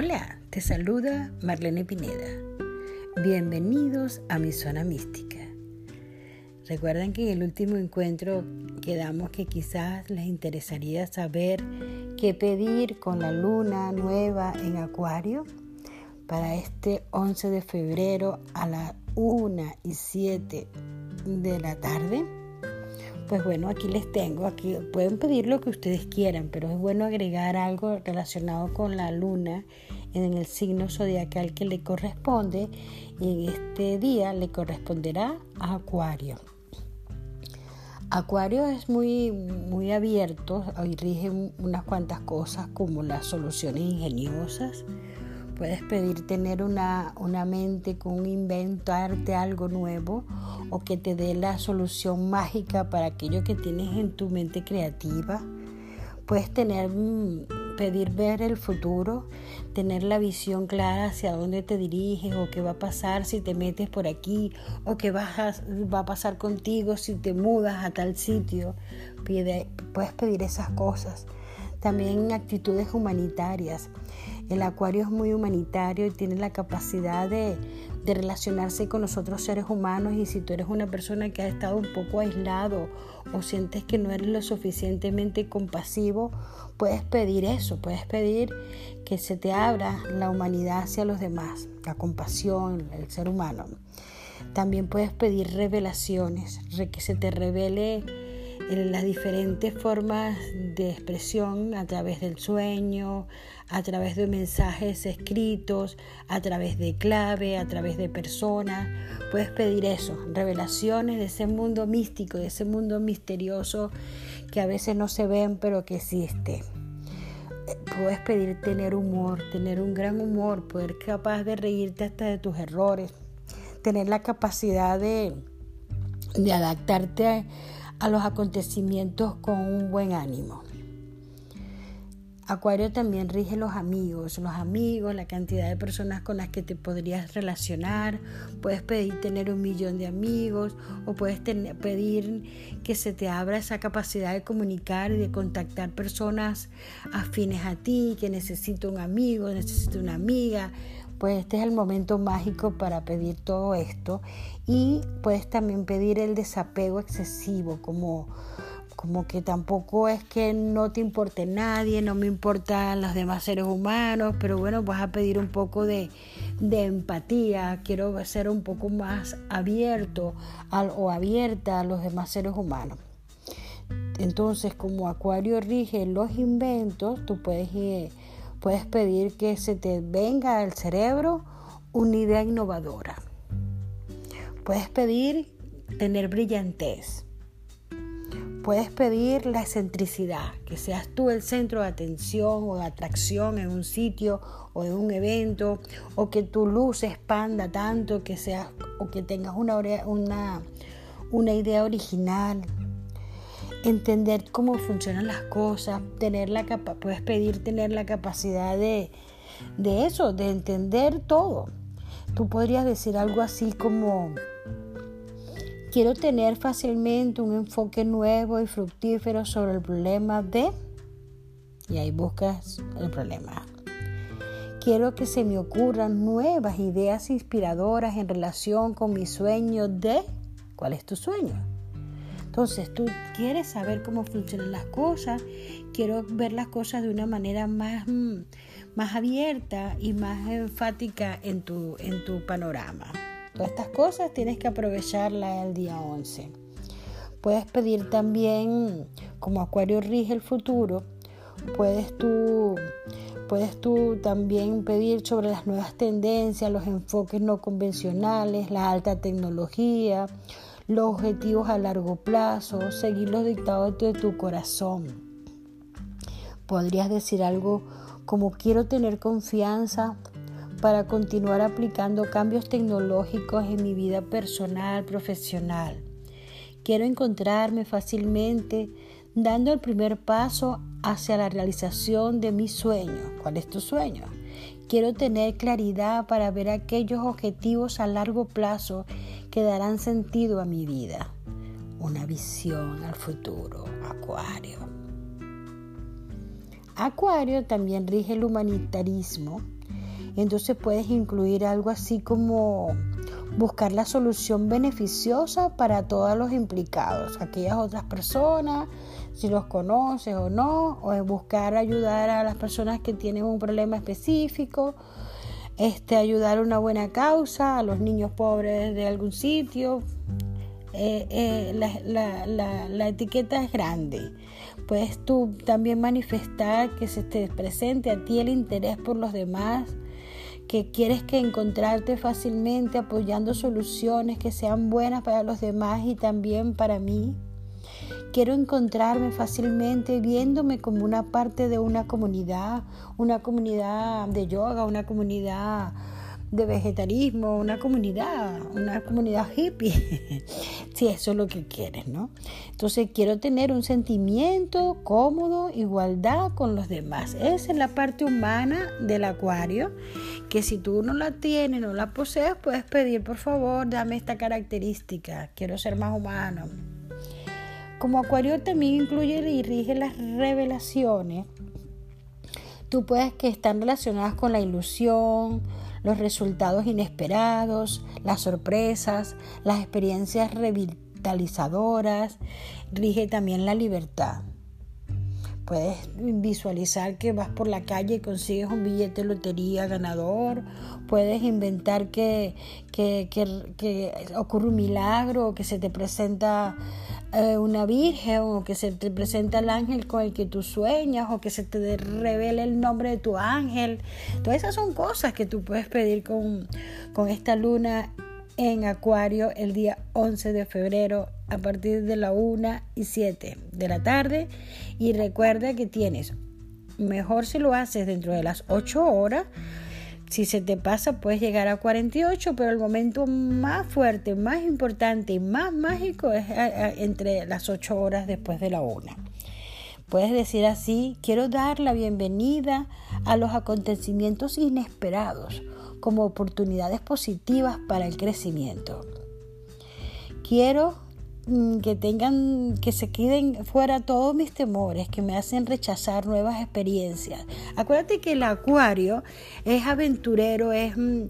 Hola, te saluda Marlene Pineda. Bienvenidos a mi zona mística. Recuerden que en el último encuentro quedamos que quizás les interesaría saber qué pedir con la luna nueva en Acuario para este 11 de febrero a las 1 y 7 de la tarde. Pues bueno, aquí les tengo, aquí pueden pedir lo que ustedes quieran, pero es bueno agregar algo relacionado con la luna en el signo zodiacal que le corresponde y en este día le corresponderá a Acuario. Acuario es muy, muy abierto y rige unas cuantas cosas como las soluciones ingeniosas. Puedes pedir tener una, una mente con inventarte algo nuevo o que te dé la solución mágica para aquello que tienes en tu mente creativa. Puedes tener, mm, pedir ver el futuro, tener la visión clara hacia dónde te diriges o qué va a pasar si te metes por aquí o qué va a pasar contigo si te mudas a tal sitio. puedes pedir esas cosas. También actitudes humanitarias. El acuario es muy humanitario y tiene la capacidad de, de relacionarse con los otros seres humanos y si tú eres una persona que ha estado un poco aislado o sientes que no eres lo suficientemente compasivo, puedes pedir eso, puedes pedir que se te abra la humanidad hacia los demás, la compasión, el ser humano. También puedes pedir revelaciones, que se te revele en las diferentes formas de expresión a través del sueño, a través de mensajes escritos, a través de clave, a través de personas. Puedes pedir eso, revelaciones de ese mundo místico, de ese mundo misterioso que a veces no se ven pero que existe. Puedes pedir tener humor, tener un gran humor, poder capaz de reírte hasta de tus errores, tener la capacidad de, de adaptarte a a los acontecimientos con un buen ánimo. Acuario también rige los amigos, los amigos, la cantidad de personas con las que te podrías relacionar. Puedes pedir tener un millón de amigos o puedes pedir que se te abra esa capacidad de comunicar y de contactar personas afines a ti, que necesito un amigo, necesito una amiga, pues este es el momento mágico para pedir todo esto y puedes también pedir el desapego excesivo, como, como que tampoco es que no te importe nadie, no me importan los demás seres humanos, pero bueno, vas a pedir un poco de, empatía, quiero ser un poco más abierto o abierta a los demás seres humanos. Entonces, como Acuario rige los inventos, tú puedes... Eh, Puedes pedir que se te venga al cerebro una idea innovadora. Puedes pedir tener brillantez. Puedes pedir la excentricidad, que seas tú el centro de atención o de atracción en un sitio o en un evento, o que tu luz se expanda tanto que seas o que tengas una, una, una idea original, entender cómo funcionan las cosas, tener la puedes pedir tener la capacidad de, de eso, de entender todo. Tú podrías decir algo así como, quiero tener fácilmente un enfoque nuevo y fructífero sobre el problema de, y ahí buscas el problema. Quiero que se me ocurran nuevas ideas inspiradoras en relación con mi sueño de, ¿cuál es tu sueño? Entonces tú quieres saber cómo funcionan las cosas, quiero ver las cosas de una manera más, mm, más abierta y más enfática en tu, en tu panorama. Todas estas cosas tienes que aprovecharlas el día 11. Puedes pedir también, como Acuario rige el futuro, puedes tú, puedes tú también pedir sobre las nuevas tendencias, los enfoques no convencionales, la alta tecnología, los objetivos a largo plazo, seguir los dictados de tu corazón. Podrías decir algo como quiero tener confianza para continuar aplicando cambios tecnológicos en mi vida personal, profesional. Quiero encontrarme fácilmente dando el primer paso hacia la realización de mi sueño. ¿Cuál es tu sueño? Quiero tener claridad para ver aquellos objetivos a largo plazo que darán sentido a mi vida. Una visión al futuro, Acuario. Acuario también rige el humanitarismo, Entonces puedes incluir algo así como buscar la solución beneficiosa para todos los implicados, aquellas otras personas, si los conoces o no, o buscar ayudar a las personas que tienen un problema específico, este, ayudar a una buena causa, a los niños pobres de algún sitio. Eh, eh, la, la etiqueta es grande. Puedes tú también manifestar que se te presente a ti el interés por los demás, que quieres que encontrarte fácilmente apoyando soluciones que sean buenas para los demás y también para mí. Quiero encontrarme fácilmente viéndome como una parte de una comunidad, una comunidad de yoga, una comunidad de vegetarismo, una comunidad, una comunidad hippie, si eso es lo que quieres, ¿no? Entonces quiero tener un sentimiento cómodo, igualdad con los demás. Esa es la parte humana del acuario, que si tú no la tienes, no la posees, puedes pedir, por favor, dame esta característica, quiero ser más humano. Como acuario también incluye y rige las revelaciones, tú puedes que están relacionadas con la ilusión, los resultados inesperados, las sorpresas, las experiencias revitalizadoras, rige también la libertad. Puedes visualizar que vas por la calle y consigues un billete de lotería ganador. Puedes inventar que, que, que, ocurre un milagro, que se te presenta eh, una virgen o que se te presenta el ángel con el que tú sueñas o que se te revele el nombre de tu ángel. Todas esas son cosas que tú puedes pedir con, con esta luna en Acuario el día 11 de febrero a partir de la 1 y 7 de la tarde. Y recuerda que tienes, mejor si lo haces dentro de las 8 horas, si se te pasa puedes llegar a 48, pero el momento más fuerte, más importante y más mágico es entre las 8 horas después de la 1. Puedes decir así, quiero dar la bienvenida a los acontecimientos inesperados como oportunidades positivas para el crecimiento. Quiero que tengan, que se queden fuera todos mis temores que me hacen rechazar nuevas experiencias. Acuérdate que el acuario es aventurero, es, mm,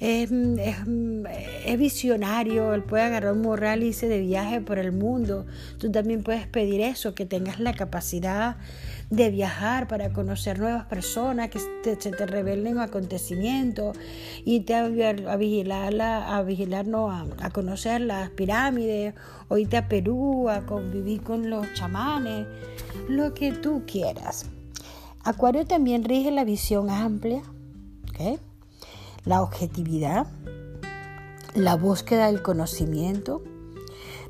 mm, es, visionario, él puede agarrar un morral y irse de viaje por el mundo. Tú también puedes pedir eso, que tengas la capacidad de viajar para conocer nuevas personas, que se te revelen acontecimientos, y te a, vigilarla, a vigilar, a, conocer las pirámides, o irte a Perú a convivir con los chamanes, lo que tú quieras. Acuario también rige la visión amplia, la objetividad, la búsqueda del conocimiento,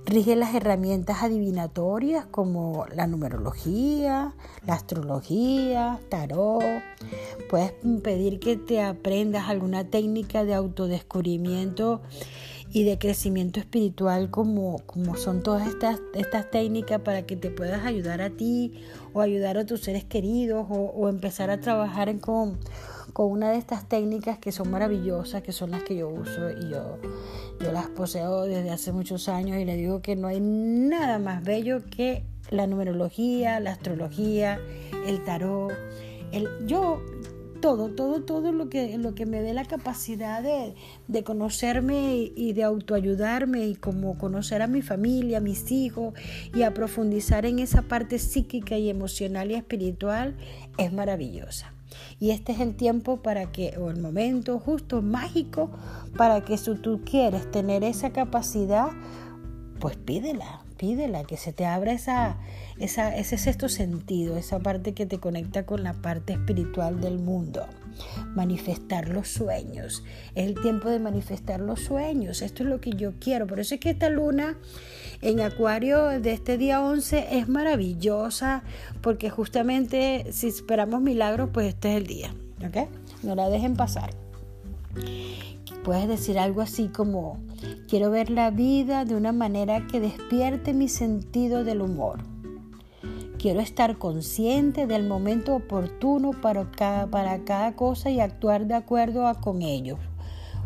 Rige las herramientas adivinatorias como la numerología, la astrología, tarot. Puedes pedir que te aprendas alguna técnica de autodescubrimiento y de crecimiento espiritual como, como son todas estas, estas técnicas para que te puedas ayudar a ti o ayudar a tus seres queridos o, o empezar a trabajar con con una de estas técnicas que son maravillosas, que son las que yo uso y yo, yo las poseo desde hace muchos años y le digo que no hay nada más bello que la numerología, la astrología, el tarot, el, yo todo, todo, todo lo que, lo que me dé la capacidad de, de conocerme y, y, de autoayudarme y como conocer a mi familia, a mis hijos y a profundizar en esa parte psíquica y emocional y espiritual es maravillosa. Y este es el tiempo para que, o el momento justo, mágico, para que si tú quieres tener esa capacidad, pues pídela, pídela, que se te abra esa, esa, ese sexto sentido, esa parte que te conecta con la parte espiritual del mundo. Manifestar los sueños. Es el tiempo de manifestar los sueños. Esto es lo que yo quiero. Por eso es que esta luna en Acuario de este día 11 es maravillosa porque justamente si esperamos milagros, pues este es el día. ¿Ok? No la dejen pasar. Puedes decir algo así como, quiero ver la vida de una manera que despierte mi sentido del humor. Quiero estar consciente del momento oportuno para cada, para cada cosa y actuar de acuerdo a, con ello.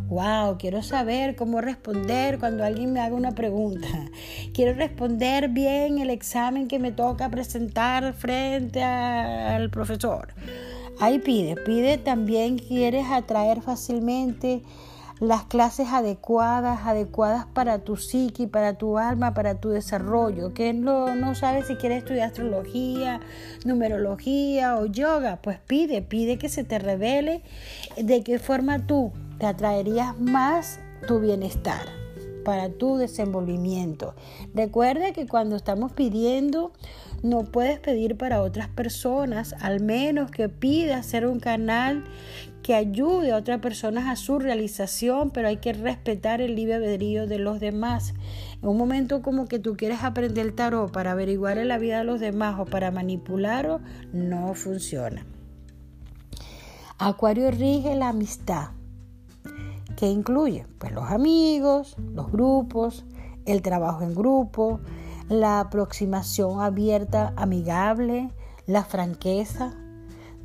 Wow, quiero saber cómo responder cuando alguien me haga una pregunta. Quiero responder bien el examen que me toca presentar frente al profesor. Ahí pide, pide también, quieres atraer fácilmente las clases adecuadas, adecuadas para tu psique, para tu alma, para tu desarrollo. Que no, no sabes si quieres estudiar astrología, numerología o yoga, pues pide, pide que se te revele de qué forma tú te atraerías más tu bienestar para tu desenvolvimiento. Recuerda que cuando estamos pidiendo, no puedes pedir para otras personas, al menos que pidas ser un canal que ayude a otras personas a su realización, pero hay que respetar el libre albedrío de los demás. En un momento como que tú quieres aprender el tarot para averiguar en la vida de los demás o para manipularlo, no funciona. Acuario rige la amistad. ¿Qué incluye? Pues los amigos, los grupos, el trabajo en grupo, la aproximación abierta, amigable, la franqueza,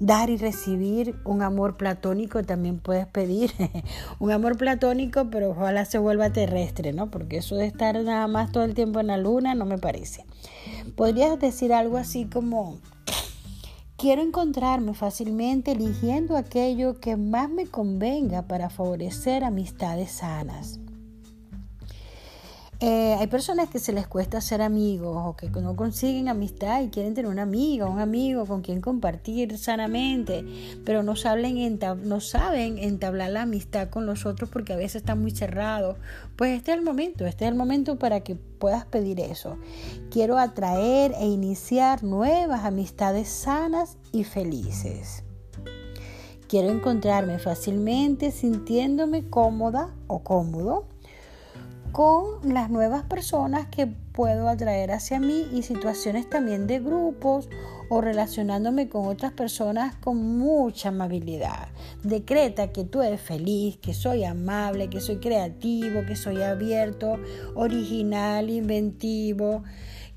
dar y recibir un amor platónico también puedes pedir un amor platónico pero ojalá se vuelva terrestre no porque eso de estar nada más todo el tiempo en la luna no me parece. Podrías decir algo así como quiero encontrarme fácilmente eligiendo aquello que más me convenga para favorecer amistades sanas eh, hay personas que se les cuesta ser amigos o que no consiguen amistad y quieren tener una amiga, un amigo con quien compartir sanamente, pero saben, no saben entablar la amistad con los otros porque a veces están muy cerrados. Pues este es el momento, este es el momento para que puedas pedir eso. Quiero atraer e iniciar nuevas amistades sanas y felices. Quiero encontrarme fácilmente sintiéndome cómoda o cómodo con las nuevas personas que puedo atraer hacia mí y situaciones también de grupos o relacionándome con otras personas con mucha amabilidad. Decreta que tú eres feliz, que soy amable, que soy creativo, que soy abierto, original, inventivo,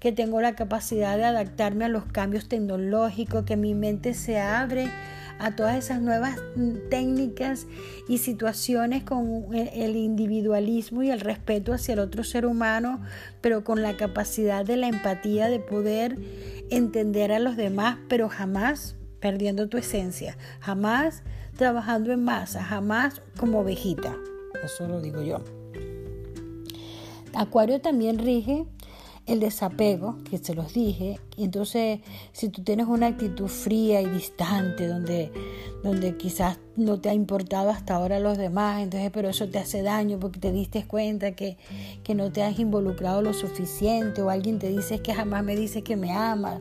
que tengo la capacidad de adaptarme a los cambios tecnológicos, que mi mente se abre a todas esas nuevas técnicas y situaciones con el individualismo y el respeto hacia el otro ser humano, pero con la capacidad de la empatía de poder entender a los demás, pero jamás perdiendo tu esencia, jamás trabajando en masa, jamás como ovejita. Eso lo digo yo. Acuario también rige el desapego, que se los dije, y entonces si tú tienes una actitud fría y distante, donde, donde quizás no te ha importado hasta ahora los demás, entonces pero eso te hace daño porque te diste cuenta que, que no te has involucrado lo suficiente, o alguien te dice que jamás me dice que me amas,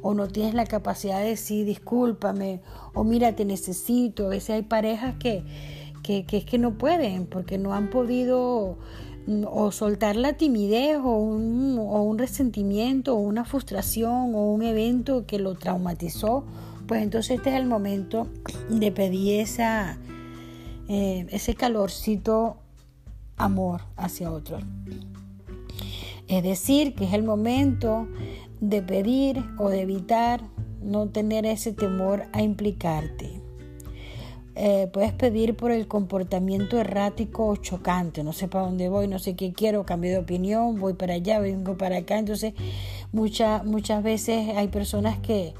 o no tienes la capacidad de decir discúlpame, o mira, te necesito. A veces hay parejas que, que, que es que no pueden, porque no han podido o soltar la timidez o un, o un, resentimiento o una frustración o un evento que lo traumatizó, pues entonces este es el momento de pedir esa, eh, ese calorcito amor hacia otros. Es decir, que es el momento de pedir o de evitar no tener ese temor a implicarte. Eh, puedes pedir por el comportamiento errático o chocante, no sé para dónde voy, no sé qué quiero, cambio de opinión, voy para allá, vengo para acá. Entonces, muchas veces hay personas que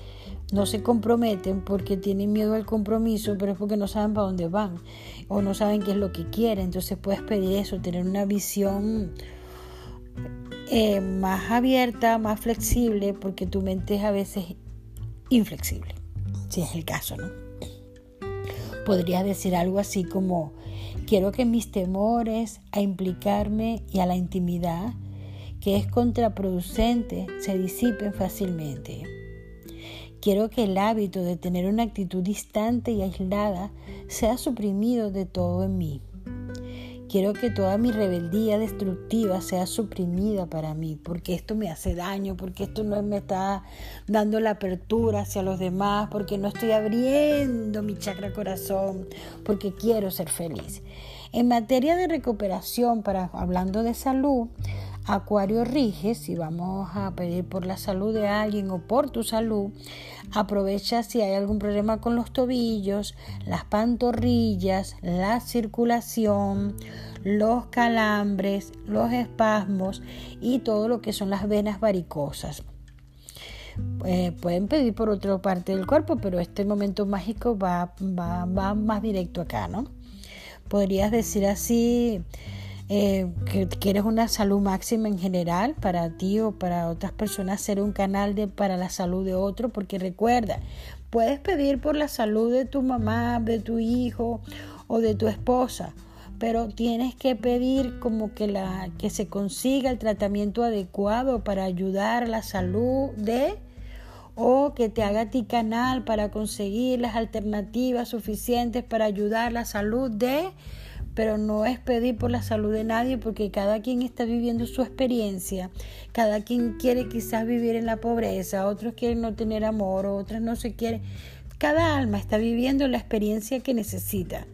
no se comprometen porque tienen miedo al compromiso, pero es porque no saben para dónde van o no saben qué es lo que quieren. Entonces, puedes pedir eso, tener una visión eh, más abierta, más flexible, porque tu mente es a veces inflexible, si es el caso, ¿no? Podría decir algo así como, quiero que mis temores a implicarme y a la intimidad, que es contraproducente, se disipen fácilmente. Quiero que el hábito de tener una actitud distante y aislada sea suprimido de todo en mí. Quiero que toda mi rebeldía destructiva sea suprimida para mí, porque esto me hace daño, porque esto no me está dando la apertura hacia los demás, porque no estoy abriendo mi chakra corazón, porque quiero ser feliz. En materia de recuperación, para hablando de salud, Acuario rige, si vamos a pedir por la salud de alguien o por tu salud, aprovecha si hay algún problema con los tobillos, las pantorrillas, la circulación, los calambres, los espasmos y todo lo que son las venas varicosas. Eh, pueden pedir por otra parte del cuerpo, pero este momento mágico va, va, va más directo acá, ¿no? Podrías decir así eh, que quieres una salud máxima en general para ti o para otras personas, ser un canal para la salud de otro, porque recuerda, puedes pedir por la salud de tu mamá, de tu hijo o de tu esposa, pero tienes que pedir como que, la, que se consiga el tratamiento adecuado para ayudar a la salud de o que te haga ti canal para conseguir las alternativas suficientes para ayudar a la salud de, pero no es pedir por la salud de nadie porque cada quien está viviendo su experiencia, cada quien quiere quizás vivir en la pobreza, otros quieren no tener amor, otros no se quieren. Cada alma está viviendo la experiencia que necesita.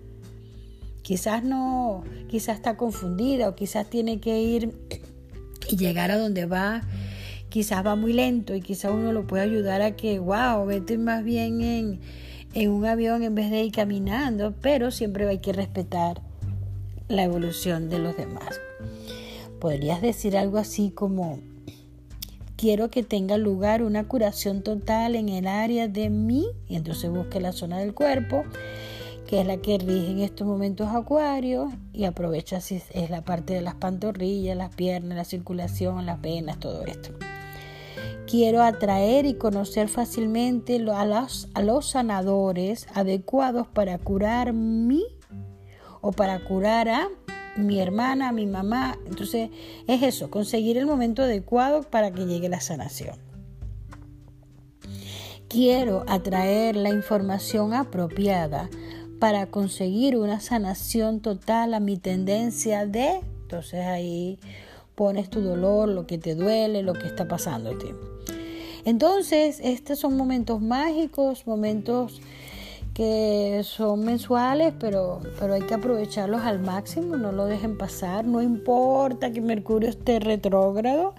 Quizás no, quizás está confundida o quizás tiene que ir y llegar a donde va quizás va muy lento y quizás uno lo puede ayudar a que, wow, vete más bien en, en un avión en vez de ir caminando, pero siempre hay que respetar la evolución de los demás. Podrías decir algo así como, quiero que tenga lugar una curación total en el área de mí, y entonces busque la zona del cuerpo, que es la que rige en estos momentos acuarios, y aprovecha si es la parte de las pantorrillas, las piernas, la circulación, las venas, todo esto. Quiero atraer y conocer fácilmente a los, a los sanadores adecuados para curar mí o para curar a mi hermana, a mi mamá. Entonces es eso, conseguir el momento adecuado para que llegue la sanación. Quiero atraer la información apropiada para conseguir una sanación total a mi tendencia de... Entonces ahí pones tu dolor, lo que te duele, lo que está pasándote. Entonces, estos son momentos mágicos, momentos que son mensuales, pero, pero hay que aprovecharlos al máximo, no lo dejen pasar, no importa que Mercurio esté retrógrado,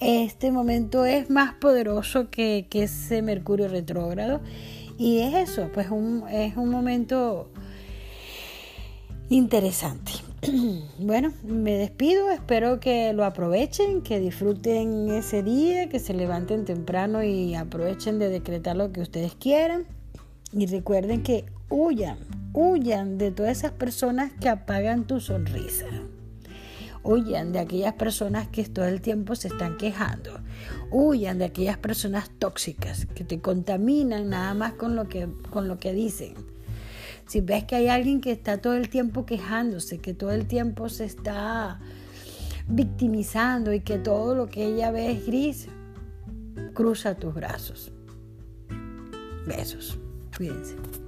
este momento es más poderoso que, que ese Mercurio retrógrado y es eso, pues un, es un momento interesante. Bueno, me despido, espero que lo aprovechen, que disfruten ese día, que se levanten temprano y aprovechen de decretar lo que ustedes quieran. Y recuerden que huyan, huyan de todas esas personas que apagan tu sonrisa. Huyan de aquellas personas que todo el tiempo se están quejando. Huyan de aquellas personas tóxicas que te contaminan nada más con lo que, con lo que dicen si ves que hay alguien que está todo el tiempo quejándose, que todo el tiempo se está victimizando y que todo lo que ella ve es gris, cruza tus brazos. Besos. experience.